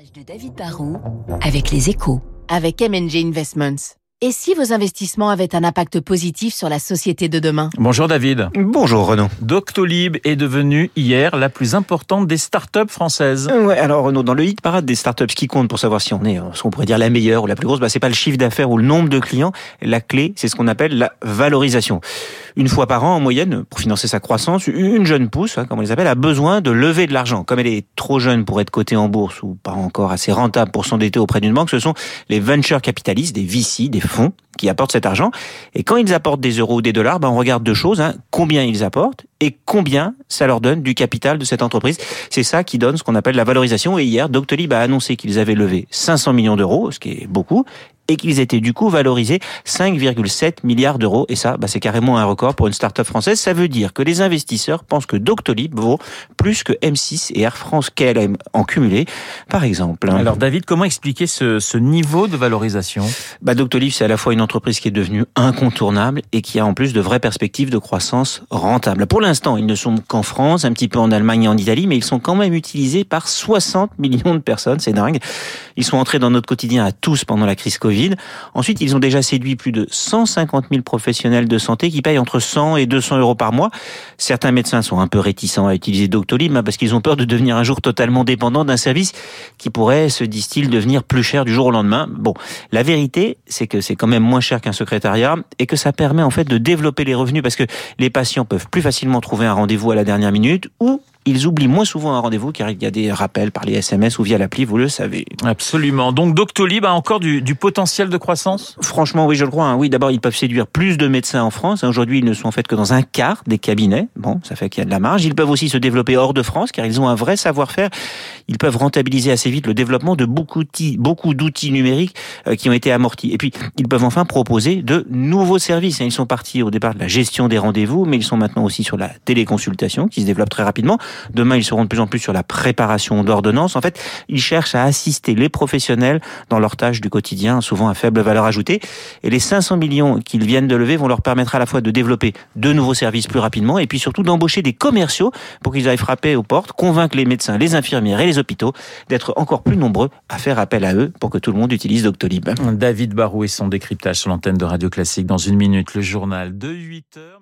de David Barrault avec les échos. Avec MNG Investments. Et si vos investissements avaient un impact positif sur la société de demain? Bonjour David. Bonjour Renaud. Doctolib est devenue hier la plus importante des startups françaises. Ouais, alors Renaud, dans le hit parade des startups, ce qui compte pour savoir si on est, ce qu'on pourrait dire la meilleure ou la plus grosse, bah, c'est pas le chiffre d'affaires ou le nombre de clients. La clé, c'est ce qu'on appelle la valorisation. Une fois par an, en moyenne, pour financer sa croissance, une jeune pousse, hein, comme on les appelle, a besoin de lever de l'argent. Comme elle est trop jeune pour être cotée en bourse ou pas encore assez rentable pour s'endetter auprès d'une banque, ce sont les venture capitalistes, des VC, des fonds qui apportent cet argent. Et quand ils apportent des euros ou des dollars, ben on regarde deux choses. Hein. Combien ils apportent et combien ça leur donne du capital de cette entreprise. C'est ça qui donne ce qu'on appelle la valorisation. Et hier, Doctolib a annoncé qu'ils avaient levé 500 millions d'euros, ce qui est beaucoup, et qu'ils étaient du coup valorisés 5,7 milliards d'euros. Et ça, bah, c'est carrément un record pour une start-up française. Ça veut dire que les investisseurs pensent que Doctolib vaut plus que M6 et Air France KLM en cumulé, par exemple. Alors David, comment expliquer ce, ce niveau de valorisation? Bah, Doctolib, c'est à la fois une entreprise qui est devenue incontournable et qui a en plus de vraies perspectives de croissance rentable. Pour l'instant, ils ne sont qu'en France, un petit peu en Allemagne et en Italie, mais ils sont quand même utilisés par 60 millions de personnes. C'est dingue. Ils sont entrés dans notre quotidien à tous pendant la crise Covid. Ensuite, ils ont déjà séduit plus de 150 000 professionnels de santé qui payent entre 100 et 200 euros par mois. Certains médecins sont un peu réticents à utiliser Doctolib hein, parce qu'ils ont peur de devenir un jour totalement dépendants d'un service qui pourrait, se disent-ils, devenir plus cher du jour au lendemain. Bon, la vérité, c'est que c'est quand même moins cher qu'un secrétariat et que ça permet en fait de développer les revenus parce que les patients peuvent plus facilement trouver un rendez-vous à la dernière minute ou ils oublient moins souvent un rendez-vous car il y a des rappels par les SMS ou via l'appli, vous le savez. Absolument. Donc Doctolib a encore du, du potentiel de croissance? Franchement, oui, je le crois. Hein. Oui, d'abord, ils peuvent séduire plus de médecins en France. Aujourd'hui, ils ne sont en fait que dans un quart des cabinets. Bon, ça fait qu'il y a de la marge. Ils peuvent aussi se développer hors de France car ils ont un vrai savoir-faire. Ils peuvent rentabiliser assez vite le développement de beaucoup, beaucoup d'outils numériques euh, qui ont été amortis. Et puis, ils peuvent enfin proposer de nouveaux services. Ils sont partis au départ de la gestion des rendez-vous, mais ils sont maintenant aussi sur la téléconsultation qui se développe très rapidement. Demain, ils seront de plus en plus sur la préparation d'ordonnances. En fait, ils cherchent à assister les professionnels dans leurs tâches du quotidien, souvent à faible valeur ajoutée. Et les 500 millions qu'ils viennent de lever vont leur permettre à la fois de développer de nouveaux services plus rapidement et puis surtout d'embaucher des commerciaux pour qu'ils aillent frapper aux portes, convaincre les médecins, les infirmières et les hôpitaux d'être encore plus nombreux à faire appel à eux pour que tout le monde utilise Doctolib. David Barou et son décryptage sur l'antenne de Radio Classique dans une minute, le journal de 8 heures.